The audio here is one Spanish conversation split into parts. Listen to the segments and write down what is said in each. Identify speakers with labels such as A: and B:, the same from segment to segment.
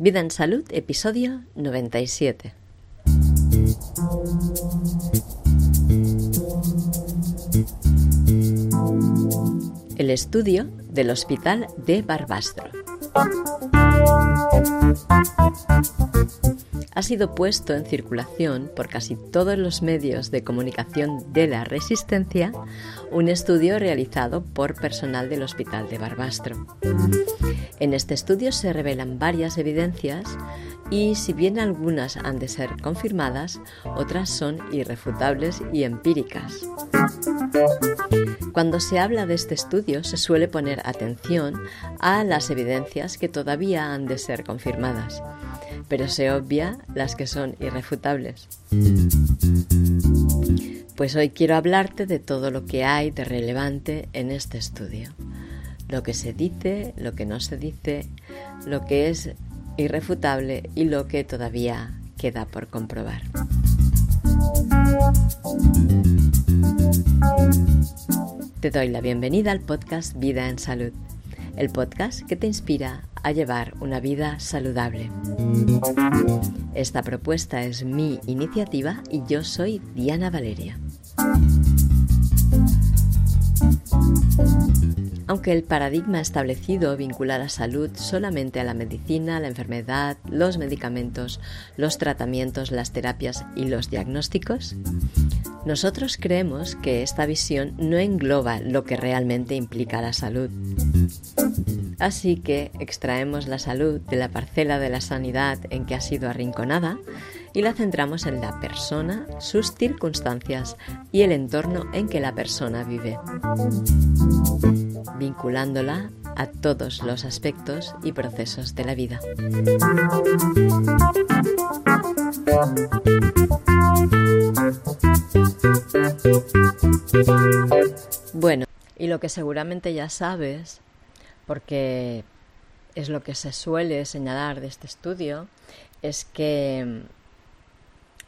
A: Vida en Salud, episodio 97. El estudio del Hospital de Barbastro. Ha sido puesto en circulación por casi todos los medios de comunicación de la Resistencia un estudio realizado por personal del Hospital de Barbastro. En este estudio se revelan varias evidencias y si bien algunas han de ser confirmadas, otras son irrefutables y empíricas. Cuando se habla de este estudio se suele poner atención a las evidencias que todavía han de ser confirmadas, pero se obvia las que son irrefutables. Pues hoy quiero hablarte de todo lo que hay de relevante en este estudio. Lo que se dice, lo que no se dice, lo que es irrefutable y lo que todavía queda por comprobar. Te doy la bienvenida al podcast Vida en Salud, el podcast que te inspira a llevar una vida saludable. Esta propuesta es mi iniciativa y yo soy Diana Valeria. Aunque el paradigma establecido vincula la salud solamente a la medicina, la enfermedad, los medicamentos, los tratamientos, las terapias y los diagnósticos, nosotros creemos que esta visión no engloba lo que realmente implica la salud. Así que extraemos la salud de la parcela de la sanidad en que ha sido arrinconada y la centramos en la persona, sus circunstancias y el entorno en que la persona vive, vinculándola a todos los aspectos y procesos de la vida. Bueno, y lo que seguramente ya sabes, porque es lo que se suele señalar de este estudio, es que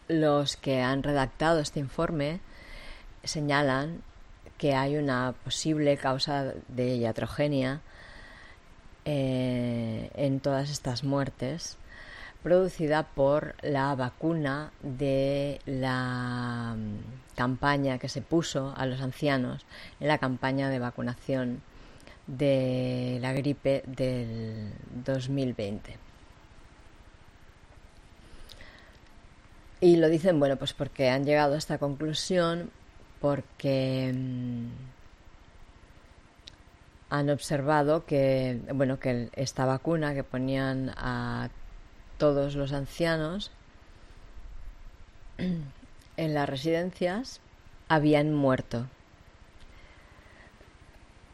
A: los que han redactado este informe señalan que hay una posible causa de iatrogenia eh, en todas estas muertes producida por la vacuna de la mm, campaña que se puso a los ancianos en la campaña de vacunación de la gripe del 2020. Y lo dicen, bueno, pues porque han llegado a esta conclusión, porque mm, han observado que, bueno, que esta vacuna que ponían a todos los ancianos en las residencias habían muerto.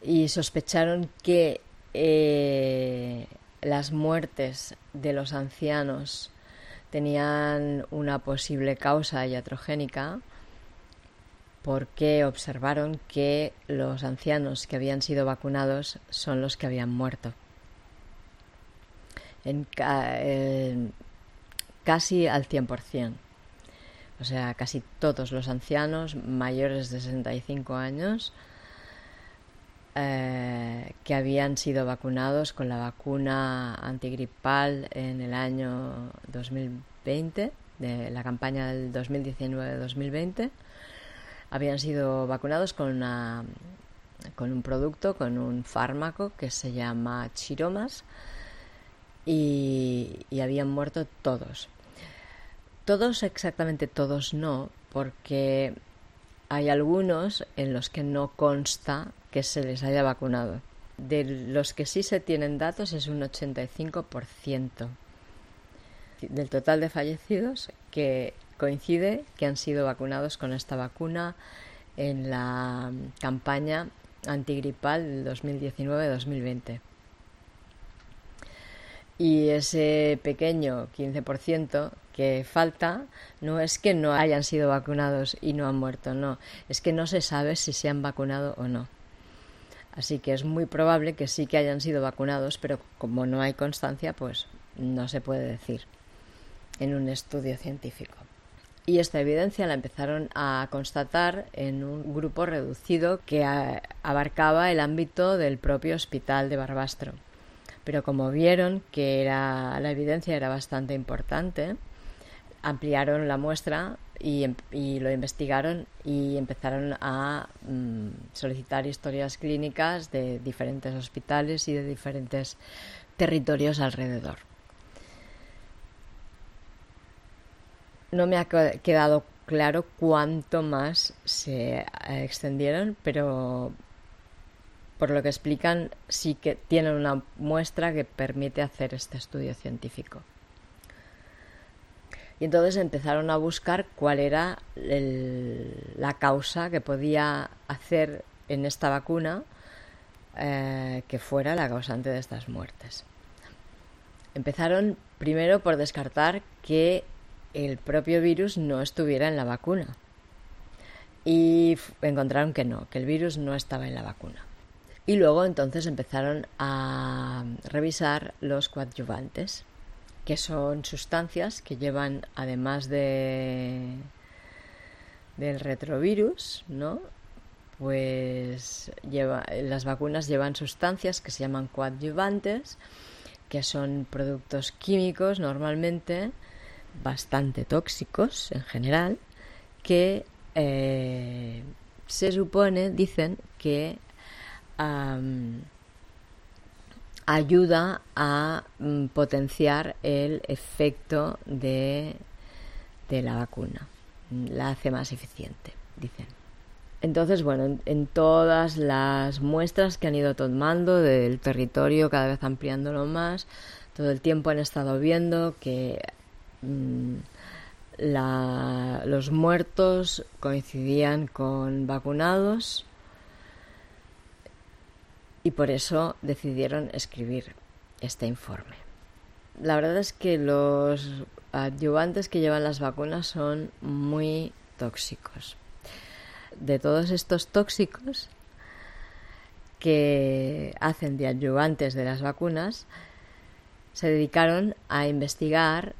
A: Y sospecharon que eh, las muertes de los ancianos tenían una posible causa iatrogénica porque observaron que los ancianos que habían sido vacunados son los que habían muerto. En, casi al 100%. O sea, casi todos los ancianos mayores de 65 años eh, que habían sido vacunados con la vacuna antigripal en el año 2020, de la campaña del 2019-2020, habían sido vacunados con, una, con un producto, con un fármaco que se llama Chiromas y, habían muerto todos. Todos, exactamente todos no, porque hay algunos en los que no consta que se les haya vacunado. De los que sí se tienen datos es un 85% del total de fallecidos que coincide que han sido vacunados con esta vacuna en la campaña antigripal del 2019-2020. Y ese pequeño 15% que falta no es que no hayan sido vacunados y no han muerto, no, es que no se sabe si se han vacunado o no. Así que es muy probable que sí que hayan sido vacunados, pero como no hay constancia, pues no se puede decir en un estudio científico. Y esta evidencia la empezaron a constatar en un grupo reducido que abarcaba el ámbito del propio hospital de Barbastro. Pero como vieron que la evidencia era bastante importante, ampliaron la muestra y, em, lo investigaron y empezaron a mm, solicitar historias clínicas de diferentes hospitales y de diferentes territorios alrededor. No me ha quedado claro cuánto más se extendieron, pero por lo que explican sí que tienen una muestra que permite hacer este estudio científico. Y entonces empezaron a buscar cuál era la causa que podía hacer en esta vacuna eh, que fuera la causante de estas muertes. Empezaron primero por descartar que el propio virus no estuviera en la vacuna. Y encontraron que no, que el virus no estaba en la vacuna. Y luego entonces empezaron a revisar los coadyuvantes, que son sustancias que llevan, además de del retrovirus, ¿no? Pues lleva, las vacunas llevan sustancias que se llaman coadyuvantes, que son productos químicos normalmente bastante tóxicos en general, que eh, se supone, dicen, que ayuda a mm, potenciar el efecto de, de la vacuna, la hace más eficiente, dicen. Entonces, bueno, en, todas las muestras que han ido tomando del territorio, cada vez ampliándolo más, todo el tiempo han estado viendo que mm, los muertos coincidían con vacunados y por eso decidieron escribir este informe. La verdad es que los adyuvantes que llevan las vacunas son muy tóxicos de todos estos tóxicos que hacen de adyuvantes de las vacunas, se dedicaron a investigar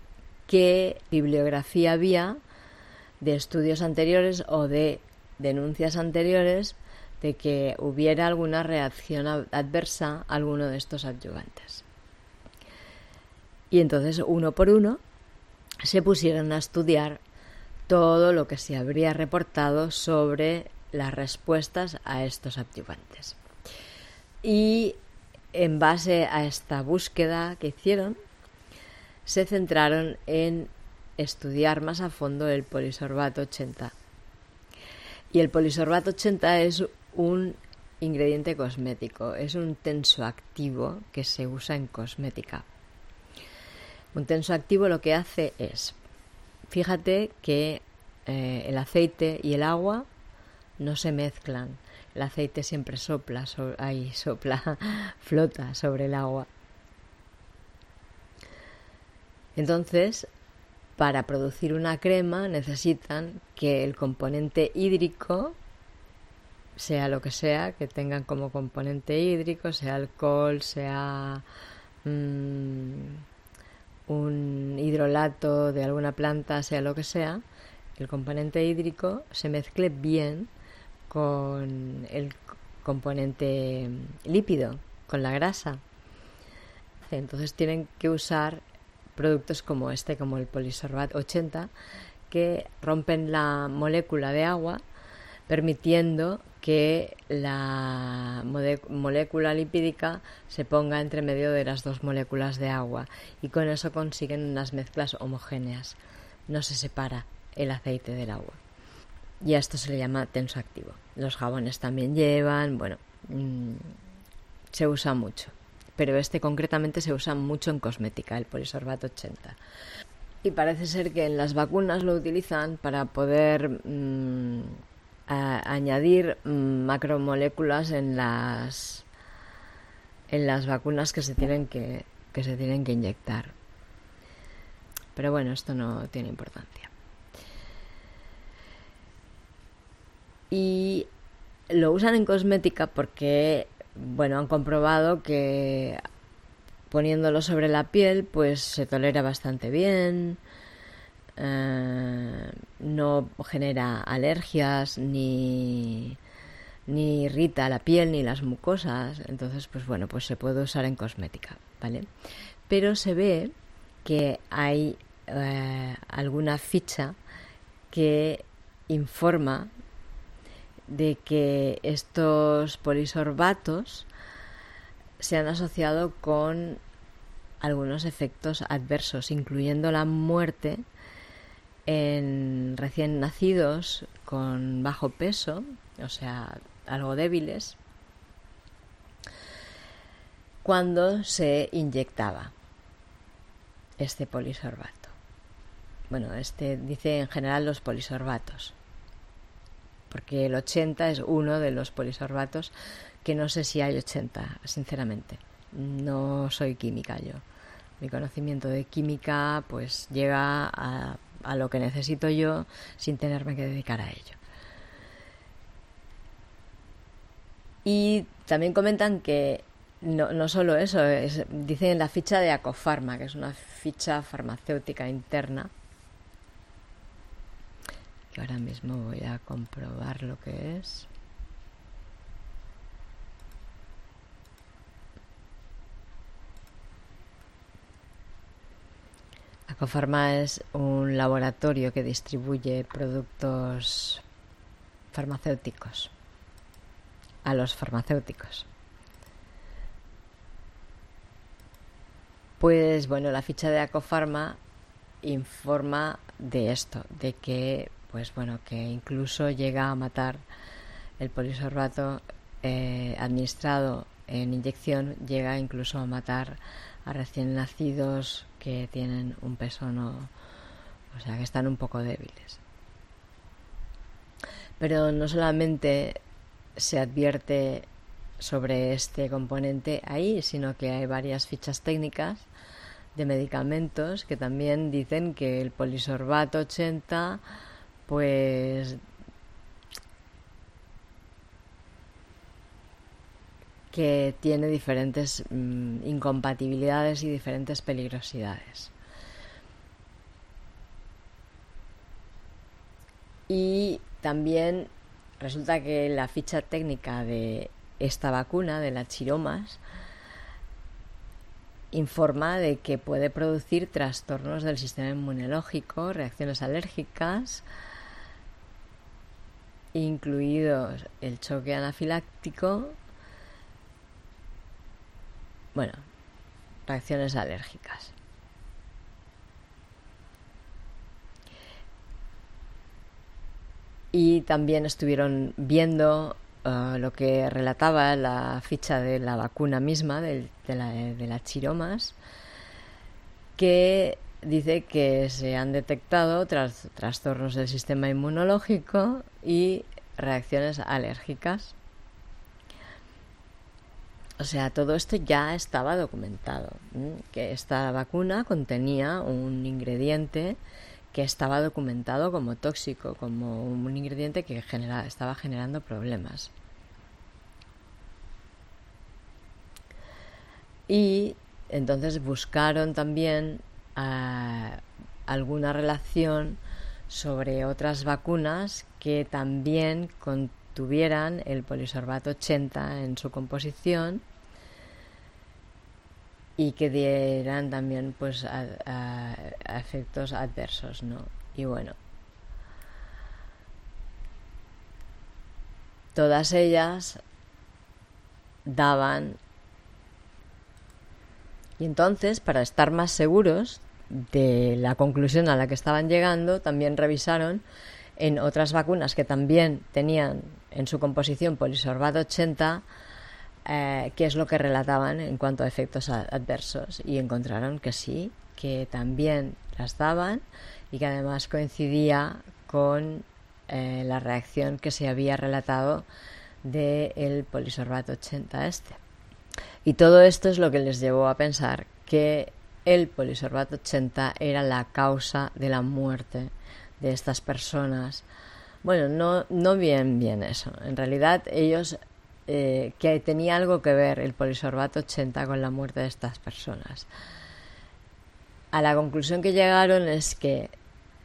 A: qué bibliografía había de estudios anteriores o de denuncias anteriores de que hubiera alguna reacción adversa a alguno de estos adyuvantes. Y entonces, uno por uno, se pusieron a estudiar todo lo que se habría reportado sobre las respuestas a estos adyuvantes. Y en base a esta búsqueda que hicieron, se centraron en estudiar más a fondo el polisorbato 80. Y el polisorbato 80 es un ingrediente cosmético, es un tensoactivo que se usa en cosmética. Un tensoactivo lo que hace es Fíjate que eh, el aceite y el agua no se mezclan. El aceite siempre sopla, ahí sopla, flota sobre el agua. Entonces, para producir una crema necesitan que el componente hídrico, sea lo que sea, que tengan como componente hídrico, sea alcohol, sea mm, un hidrolato de alguna planta, sea lo que sea, el componente hídrico se mezcle bien con el componente lípido, con la grasa. Entonces tienen que usar productos como este, como el polisorbat 80, que rompen la molécula de agua, permitiendo que la molécula lipídica se ponga entre medio de las dos moléculas de agua y con eso consiguen unas mezclas homogéneas. No se separa el aceite del agua. Y a esto se le llama tensoactivo. Los jabones también llevan, bueno, mm, se usa mucho. Pero este concretamente se usa mucho en cosmética, el polisorbato 80. Y parece ser que en las vacunas lo utilizan para poder mm, añadir mm, macromoléculas en las en las vacunas que se tienen que, que se tienen que inyectar. Pero bueno, esto no tiene importancia. Y lo usan en cosmética porque, bueno, han comprobado que poniéndolo sobre la piel, pues se tolera bastante bien, eh, no genera alergias ni, ni irrita la piel ni las mucosas. Entonces, pues bueno, pues se puede usar en cosmética. ¿vale? Pero se ve que hay eh, alguna ficha que informa de que estos polisorbatos se han asociado con algunos efectos adversos, incluyendo la muerte en recién nacidos con bajo peso, o sea, algo débiles, cuando se inyectaba este polisorbato. Bueno, este dice en general los polisorbatos, porque el 80 es uno de los polisorbatos que no sé si hay 80, sinceramente. No soy química yo. Mi conocimiento de química pues llega a, a lo que necesito yo sin tenerme que dedicar a ello. Y también comentan que no, no solo eso, es, dicen en la ficha de Acofarma, que es una ficha farmacéutica interna, que ahora mismo voy a comprobar lo que es. Acofarma es un laboratorio que distribuye productos farmacéuticos a los farmacéuticos. Pues bueno, la ficha de Acofarma informa de esto, de que pues bueno, que incluso llega a matar el polisorbato eh, administrado en inyección, llega incluso a matar a recién nacidos que tienen un peso no, o sea, que están un poco débiles. Pero no solamente se advierte sobre este componente ahí, sino que hay varias fichas técnicas de medicamentos que también dicen que el polisorbato 80 pues que tiene diferentes mm, incompatibilidades y diferentes peligrosidades. Y también resulta que la ficha técnica de esta vacuna, de las chiromas, informa de que puede producir trastornos del sistema inmunológico, reacciones alérgicas, incluidos el choque anafiláctico, bueno, reacciones alérgicas. Y también estuvieron viendo uh, lo que relataba la ficha de la vacuna misma, de, la, chiromas, que dice que se han detectado tras, trastornos del sistema inmunológico y reacciones alérgicas. O sea, todo esto ya estaba documentado, que esta vacuna contenía un ingrediente que estaba documentado como tóxico, como un ingrediente que estaba generando problemas. Y entonces buscaron también eh, alguna relación sobre otras vacunas que también contuvieran el polisorbato 80 en su composición y que dieran también pues efectos adversos, ¿no? Y bueno, todas ellas daban y entonces, para estar más seguros de la conclusión a la que estaban llegando, también revisaron en otras vacunas que también tenían en su composición polisorbato 80 eh, qué es lo que relataban en cuanto a efectos adversos y encontraron que sí, que también las daban y que además coincidía con eh, la reacción que se había relatado del polisorbato 80 este. Y todo esto es lo que les llevó a pensar que el polisorbato 80 era la causa de la muerte de estas personas. Bueno, no, no bien bien eso. En realidad ellos eh, que tenía algo que ver el polisorbato 80 con la muerte de estas personas. A la conclusión que llegaron es que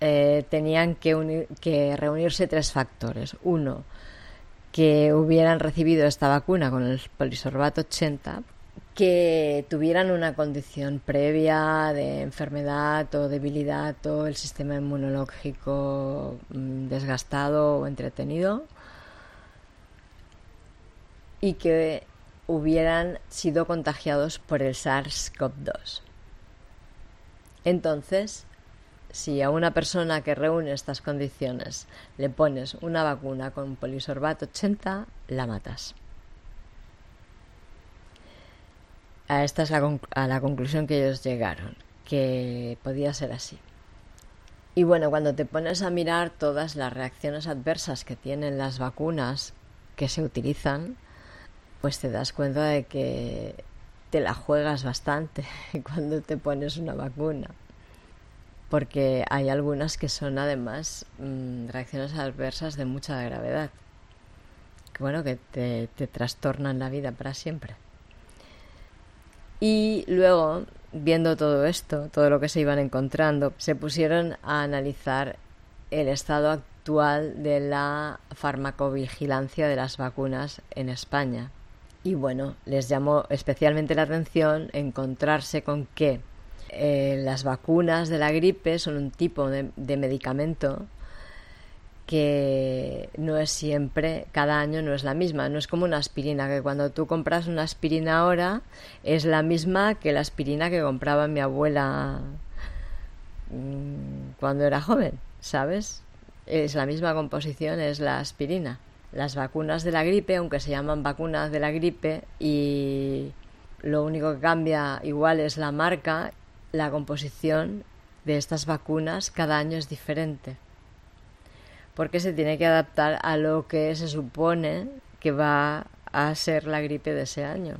A: eh, tenían que, que reunirse tres factores. Uno, que hubieran recibido esta vacuna con el polisorbato 80 que tuvieran una condición previa de enfermedad o debilidad o el sistema inmunológico mm, desgastado o entretenido y que hubieran sido contagiados por el SARS-CoV-2. Entonces, si a una persona que reúne estas condiciones le pones una vacuna con polisorbato 80, la matas. A esta es la, a la conclusión que ellos llegaron, que podía ser así. Y bueno, cuando te pones a mirar todas las reacciones adversas que tienen las vacunas que se utilizan, pues te das cuenta de que te la juegas bastante cuando te pones una vacuna. Porque hay algunas que son además mm, reacciones adversas de mucha gravedad. Que bueno, que te, te trastornan la vida para siempre. Y luego, viendo todo esto, todo lo que se iban encontrando, se pusieron a analizar el estado actual de la farmacovigilancia de las vacunas en España. Y bueno, les llamó especialmente la atención encontrarse con que eh, las vacunas de la gripe son un tipo de, medicamento que no es siempre, cada año no es la misma, no es como una aspirina, que cuando tú compras una aspirina ahora es la misma que la aspirina que compraba mi abuela mm, cuando era joven, ¿sabes? Es la misma composición, es la aspirina las vacunas de la gripe, aunque se llaman vacunas de la gripe y lo único que cambia igual es la marca, la composición de estas vacunas cada año es diferente. Porque se tiene que adaptar a lo que se supone que va a ser la gripe de ese año.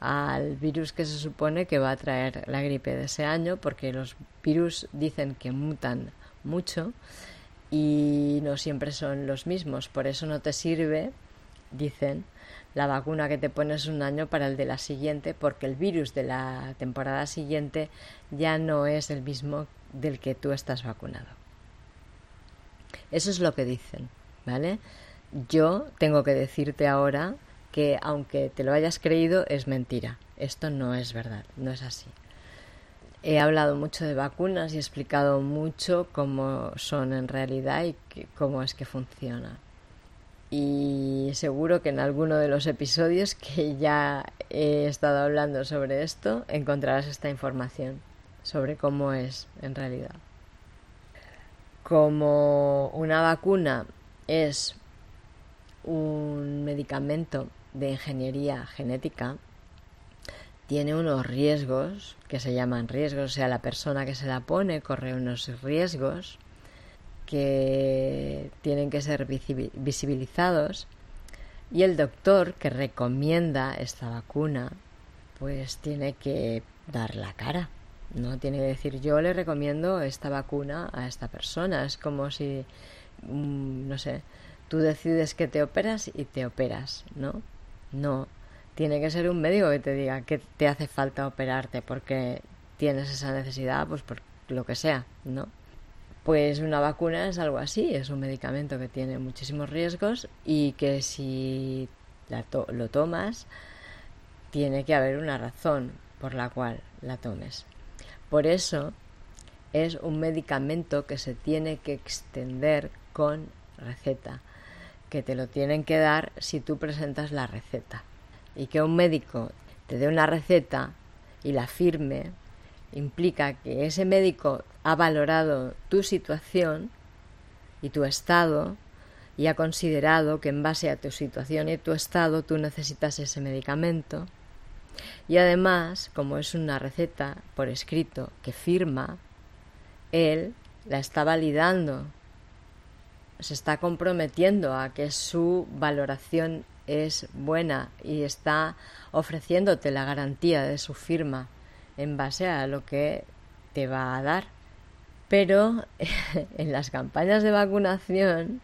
A: Al virus que se supone que va a traer la gripe de ese año, porque los virus dicen que mutan mucho y no siempre son los mismos. Por eso no te sirve, dicen, la vacuna que te pones un año para el de la siguiente, porque el virus de la temporada siguiente ya no es el mismo del que tú estás vacunado. Eso es lo que dicen, ¿vale? Yo tengo que decirte ahora que aunque te lo hayas creído, es mentira. Esto no es verdad, no es así. He hablado mucho de vacunas y he explicado mucho cómo son en realidad y cómo es que funcionan. Y seguro que en alguno de los episodios que ya he estado hablando sobre esto encontrarás esta información sobre cómo es en realidad. Como una vacuna es un medicamento de ingeniería genética, tiene unos riesgos que se llaman riesgos, o sea, la persona que se la pone corre unos riesgos que tienen que ser visibilizados y el doctor que recomienda esta vacuna pues tiene que dar la cara. No tiene que decir yo le recomiendo esta vacuna a esta persona. Es como si, mm, no sé, tú decides que te operas y te operas, ¿no? No, tiene que ser un médico que te diga que te hace falta operarte porque tienes esa necesidad, pues por lo que sea, ¿no? Pues una vacuna es algo así, es un medicamento que tiene muchísimos riesgos y que si lo tomas, tiene que haber una razón por la cual la tomes. Por eso es un medicamento que se tiene que extender con receta, que te lo tienen que dar si tú presentas la receta y que un médico te dé una receta y la firme, implica que ese médico ha valorado tu situación y tu estado y ha considerado que en base a tu situación y tu estado tú necesitas ese medicamento. Y además, como es una receta por escrito que firma, él la está validando, se está comprometiendo a que su valoración es buena y está ofreciéndote la garantía de su firma en base a lo que te va a dar. Pero en las campañas de vacunación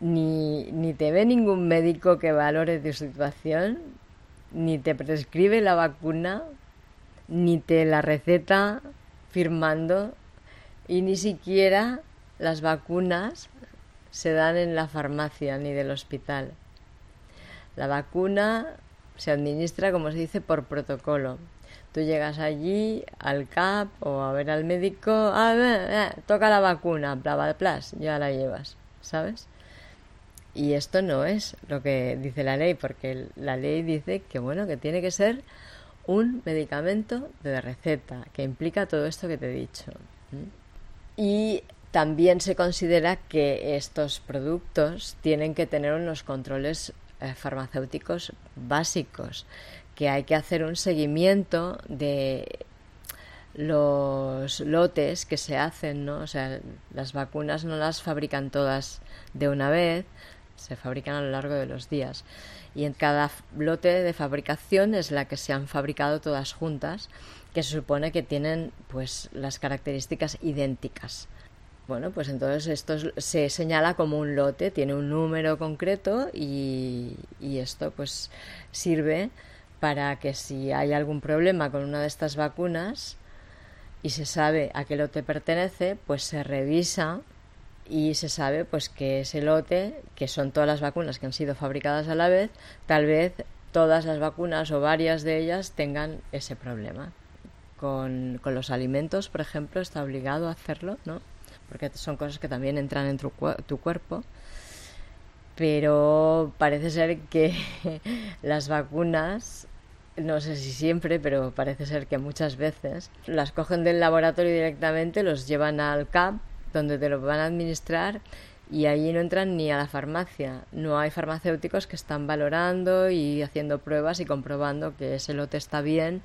A: ni, ni te ve ningún médico que valore tu situación, ni te prescribe la vacuna, ni te la receta firmando y ni siquiera las vacunas se dan en la farmacia ni del hospital. La vacuna se administra, como se dice, por protocolo. Tú llegas allí al CAP o a ver al médico, ah, eh, toca la vacuna, bla, bla, bla, ya la llevas, ¿sabes? Y esto no es lo que dice la ley, porque la ley dice que, bueno, que tiene que ser un medicamento de receta, que implica todo esto que te he dicho. Y también se considera que estos productos tienen que tener unos controles eh, farmacéuticos básicos, que hay que hacer un seguimiento de los lotes que se hacen, ¿no? O sea, las vacunas no las fabrican todas de una vez, se fabrican a lo largo de los días. Y en cada lote de fabricación es la que se han fabricado todas juntas, que se supone que tienen pues las características idénticas. Bueno, pues entonces esto se señala como un lote, tiene un número concreto y, esto pues sirve para que si hay algún problema con una de estas vacunas y se sabe a qué lote pertenece, pues se revisa y se sabe pues que ese lote, que son todas las vacunas que han sido fabricadas a la vez, tal vez todas las vacunas o varias de ellas tengan ese problema. Con, con los alimentos, por ejemplo, está obligado a hacerlo, ¿no? Porque son cosas que también entran en tu, tu cuerpo pero parece ser que las vacunas no sé si siempre, pero parece ser que muchas veces, las cogen del laboratorio directamente, los llevan al CAP, donde te lo van a administrar y allí no entran ni a la farmacia. No hay farmacéuticos que están valorando y haciendo pruebas y comprobando que ese lote está bien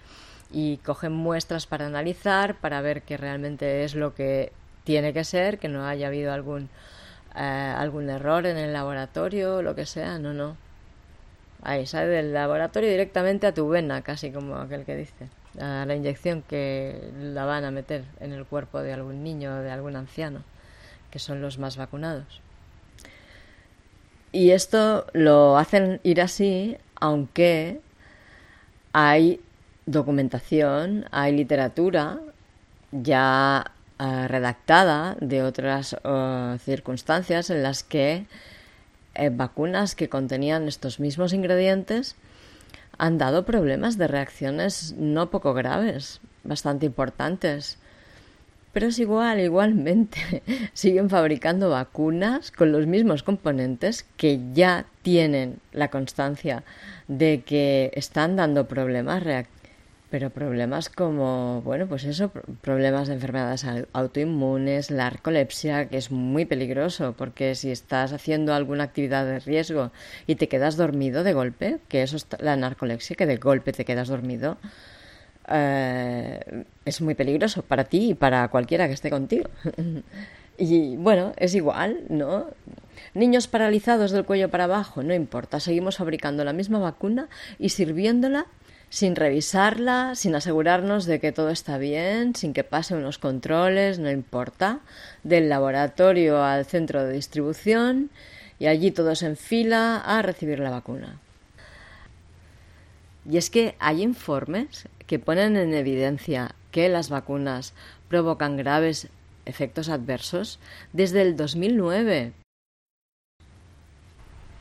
A: y cogen muestras para analizar, para ver que realmente es lo que tiene que ser, que no haya habido algún, eh, algún error en el laboratorio lo que sea. No, no Ahí sale del laboratorio directamente a tu vena, casi como aquel que dice. La inyección que la van a meter en el cuerpo de algún niño o de algún anciano, que son los más vacunados. Y esto lo hacen ir así, aunque hay documentación, hay literatura ya eh, redactada de otras eh, circunstancias en las que eh, vacunas que contenían estos mismos ingredientes han dado problemas de reacciones no poco graves, bastante importantes. Pero es igual, igualmente, siguen fabricando vacunas con los mismos componentes que ya tienen la constancia de que están dando problemas reactivos pero problemas como, bueno, pues eso, problemas de enfermedades autoinmunes, la narcolepsia, que es muy peligroso, porque si estás haciendo alguna actividad de riesgo y te quedas dormido de golpe, que eso es la narcolepsia, que de golpe te quedas dormido, eh, es muy peligroso para ti y para cualquiera que esté contigo. y bueno, es igual, ¿no? Niños paralizados del cuello para abajo, no importa, seguimos fabricando la misma vacuna y sirviéndola sin revisarla, sin asegurarnos de que todo está bien, sin que pase unos controles, no importa, del laboratorio al centro de distribución y allí todos en fila a recibir la vacuna. Y es que hay informes que ponen en evidencia que las vacunas provocan graves efectos adversos desde el 2009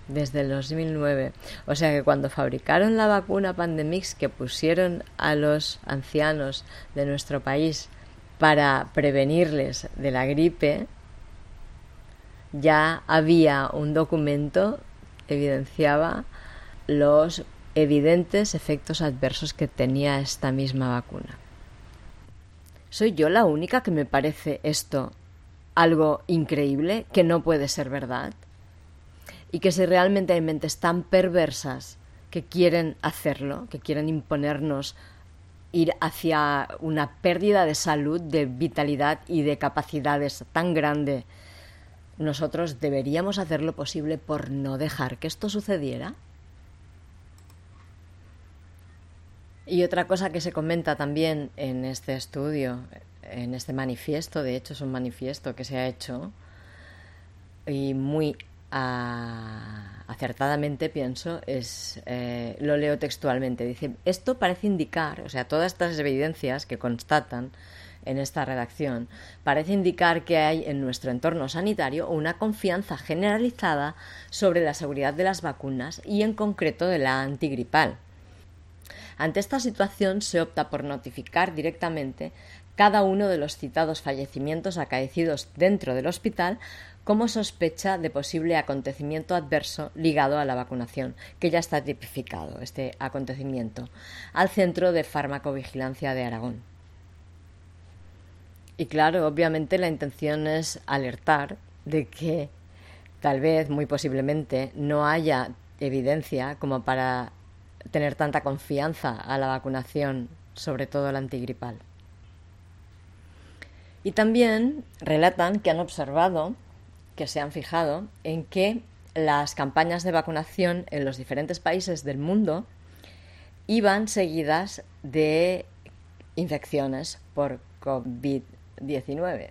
A: desde el 2009. O sea que cuando fabricaron la vacuna Pandemix que pusieron a los ancianos de nuestro país para prevenirles de la gripe, ya había un documento que evidenciaba los evidentes efectos adversos que tenía esta misma vacuna. ¿Soy yo la única que me parece esto algo increíble, que no puede ser verdad? Y que si realmente hay mentes tan perversas que quieren hacerlo, que quieren imponernos ir hacia una pérdida de salud, de vitalidad y de capacidades tan grande, nosotros deberíamos hacer lo posible por no dejar que esto sucediera. Y otra cosa que se comenta también en este estudio, en este manifiesto, de hecho es un manifiesto que se ha hecho y muy acertadamente pienso es eh, lo leo textualmente. Dice esto parece indicar o sea todas estas evidencias que constatan en esta redacción parece indicar que hay en nuestro entorno sanitario una confianza generalizada sobre la seguridad de las vacunas y en concreto de la antigripal. Ante esta situación se opta por notificar directamente cada uno de los citados fallecimientos acaecidos dentro del hospital como sospecha de posible acontecimiento adverso ligado a la vacunación, que ya está tipificado este acontecimiento, al Centro de Farmacovigilancia de Aragón. Y claro, obviamente la intención es alertar de que tal vez, muy posiblemente, no haya evidencia como para tener tanta confianza a la vacunación, sobre todo la antigripal. Y también relatan que han observado, que se han fijado, en que las campañas de vacunación en los diferentes países del mundo iban seguidas de infecciones por COVID-19.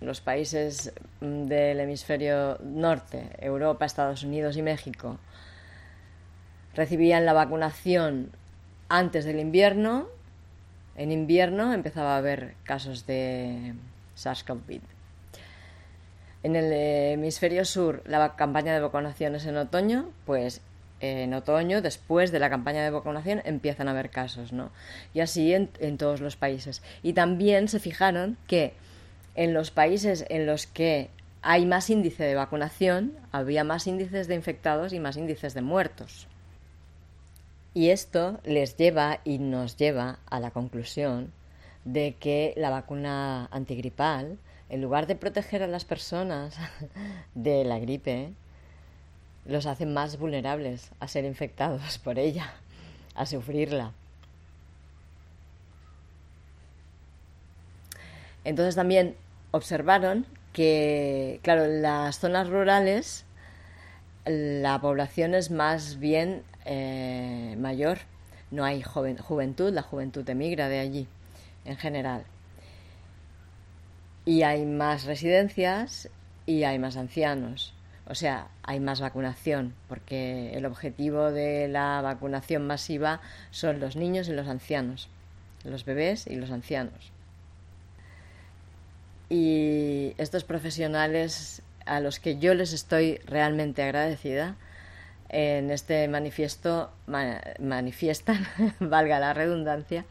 A: Los países del hemisferio norte, Europa, Estados Unidos y México, recibían la vacunación antes del invierno en invierno empezaba a haber casos de SARS-CoV. En el hemisferio sur, la campaña de vacunación es en otoño, pues en otoño, después de la campaña de vacunación, empiezan a haber casos, ¿no? Y así en, en todos los países. Y también se fijaron que en los países en los que hay más índice de vacunación, había más índices de infectados y más índices de muertos. Y esto les lleva y nos lleva a la conclusión de que la vacuna antigripal, en lugar de proteger a las personas de la gripe, los hace más vulnerables a ser infectados por ella, a sufrirla. Entonces también observaron que, claro, en las zonas rurales la población es más bien eh, mayor, no hay juventud, la juventud emigra de allí en general. Y hay más residencias y hay más ancianos. O sea, hay más vacunación, porque el objetivo de la vacunación masiva son los niños y los ancianos, los bebés y los ancianos. Y estos profesionales a los que yo les estoy realmente agradecida, en este manifiesto manifiestan, valga la redundancia,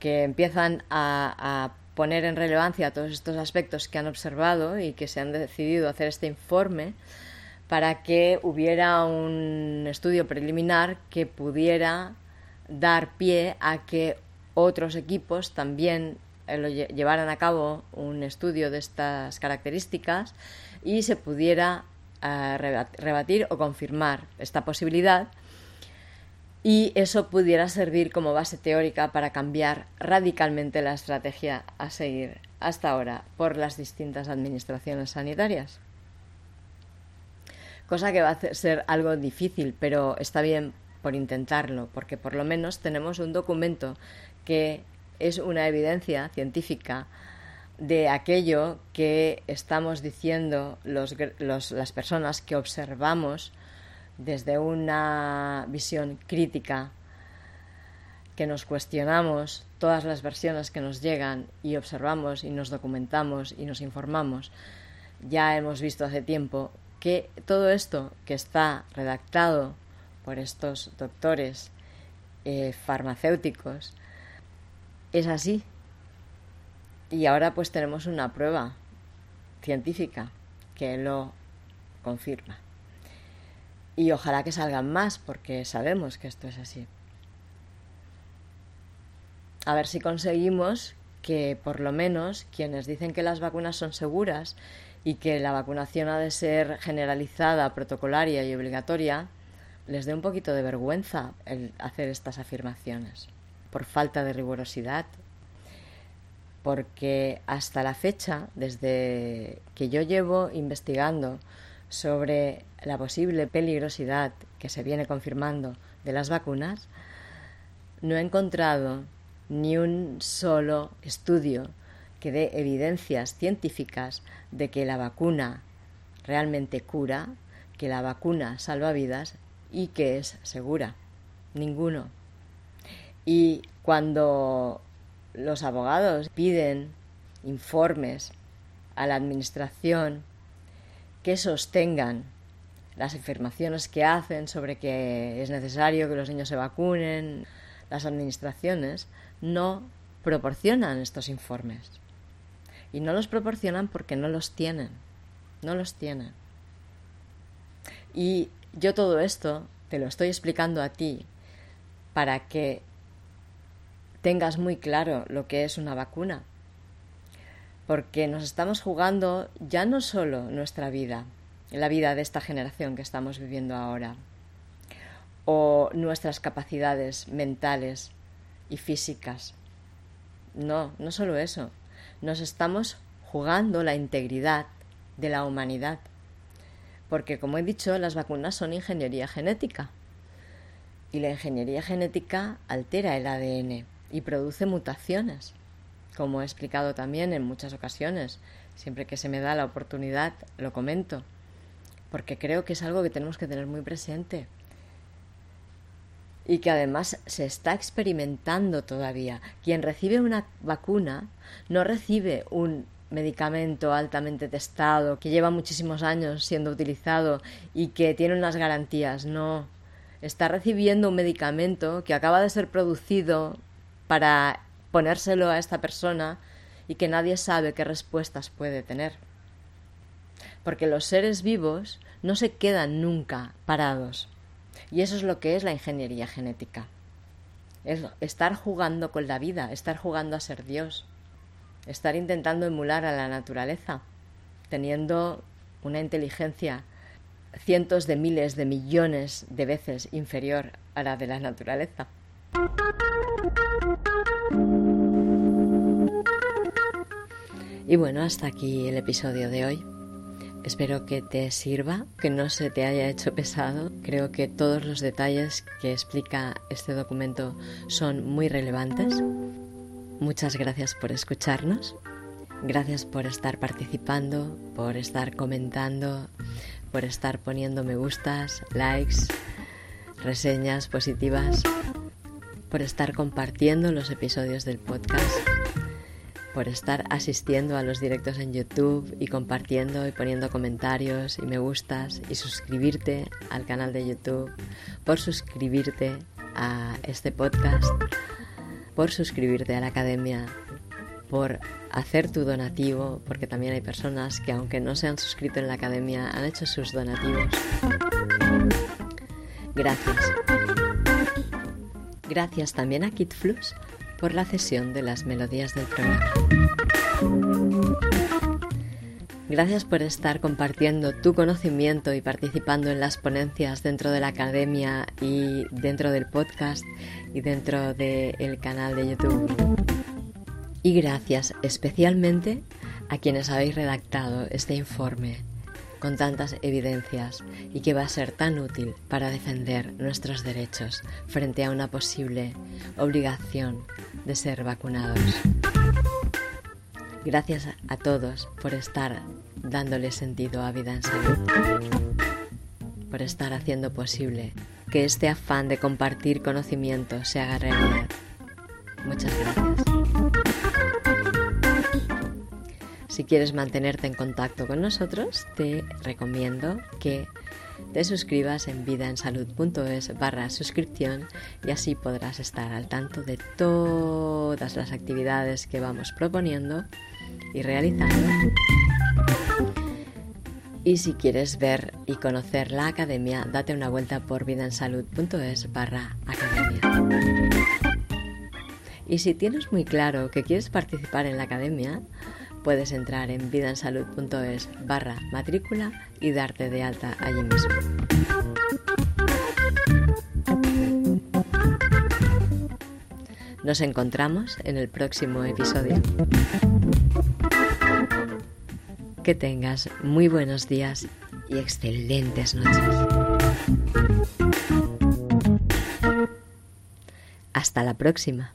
A: que empiezan a, poner en relevancia todos estos aspectos que han observado y que se han decidido hacer este informe para que hubiera un estudio preliminar que pudiera dar pie a que otros equipos también eh, llevaran a cabo un estudio de estas características y se pudiera eh, rebatir o confirmar esta posibilidad y eso pudiera servir como base teórica para cambiar radicalmente la estrategia a seguir hasta ahora por las distintas administraciones sanitarias. Cosa que va a ser algo difícil, pero está bien por intentarlo, porque por lo menos tenemos un documento que es una evidencia científica de aquello que estamos diciendo los, las personas que observamos desde una visión crítica, que nos cuestionamos todas las versiones que nos llegan y observamos y nos documentamos y nos informamos. Ya hemos visto hace tiempo que todo esto que está redactado por estos doctores eh, farmacéuticos es así, y ahora pues tenemos una prueba científica que lo confirma. Y ojalá que salgan más porque sabemos que esto es así. A ver si conseguimos que por lo menos quienes dicen que las vacunas son seguras y que la vacunación ha de ser generalizada, protocolaria y obligatoria, les dé un poquito de vergüenza el hacer estas afirmaciones, por falta de rigurosidad porque hasta la fecha, desde que yo llevo investigando sobre la posible peligrosidad que se viene confirmando de las vacunas, no he encontrado ni un solo estudio que dé evidencias científicas de que la vacuna realmente cura, que la vacuna salva vidas y que es segura. Ninguno. Y cuando los abogados piden informes a la Administración que sostengan las afirmaciones que hacen sobre que es necesario que los niños se vacunen, las administraciones no proporcionan estos informes. Y no los proporcionan porque no los tienen. No los tienen. Y yo todo esto te lo estoy explicando a ti para que tengas muy claro lo que es una vacuna. Porque nos estamos jugando ya no solo nuestra vida, la vida de esta generación que estamos viviendo ahora, o nuestras capacidades mentales y físicas. No, no solo eso. Nos estamos jugando la integridad de la humanidad. Porque, como he dicho, las vacunas son ingeniería genética. Y la ingeniería genética altera el ADN y produce mutaciones, como he explicado también en muchas ocasiones. Siempre que se me da la oportunidad lo comento, porque creo que es algo que tenemos que tener muy presente y que además se está experimentando todavía. Quien recibe una vacuna no recibe un medicamento altamente testado que lleva muchísimos años siendo utilizado y que tiene unas garantías, no. Está recibiendo un medicamento que acaba de ser producido para ponérselo a esta persona y que nadie sabe qué respuestas puede tener. Porque los seres vivos no se quedan nunca parados. Y eso es lo que es la ingeniería genética. Es estar jugando con la vida, estar jugando a ser Dios, estar intentando emular a la naturaleza, teniendo una inteligencia cientos de miles de millones de veces inferior a la de la naturaleza. Y bueno, hasta aquí el episodio de hoy. Espero que te sirva, que no se te haya hecho pesado. Creo que todos los detalles que explica este documento son muy relevantes. Muchas gracias por escucharnos. Gracias por estar participando, por estar comentando, por estar poniendo me gustas, likes, reseñas positivas, por estar compartiendo los episodios del podcast por estar asistiendo a los directos en YouTube y compartiendo y poniendo comentarios y me gustas y suscribirte al canal de YouTube, por suscribirte a este podcast, por suscribirte a la academia, por hacer tu donativo, porque también hay personas que aunque no se han suscrito en la academia han hecho sus donativos. Gracias. Gracias también a KitFlux por la cesión de las melodías del programa. Gracias por estar compartiendo tu conocimiento y participando en las ponencias dentro de la academia y dentro del podcast y dentro del canal de YouTube. Y gracias especialmente a quienes habéis redactado este informe con tantas evidencias y que va a ser tan útil para defender nuestros derechos frente a una posible obligación de ser vacunados. Gracias a todos por estar dándole sentido a vida en salud, por estar haciendo posible que este afán de compartir conocimiento se haga realidad. Muchas gracias. Si quieres mantenerte en contacto con nosotros, te recomiendo que te suscribas en vidaensalud.es barra suscripción y así podrás estar al tanto de todas las actividades que vamos proponiendo y realizando. Y si quieres ver y conocer la academia, date una vuelta por vidaensalud.es barra academia. Y si tienes muy claro que quieres participar en la academia, puedes entrar en vidansalud.es barra matrícula y darte de alta allí mismo. Nos encontramos en el próximo episodio. Que tengas muy buenos días y excelentes noches. Hasta la próxima.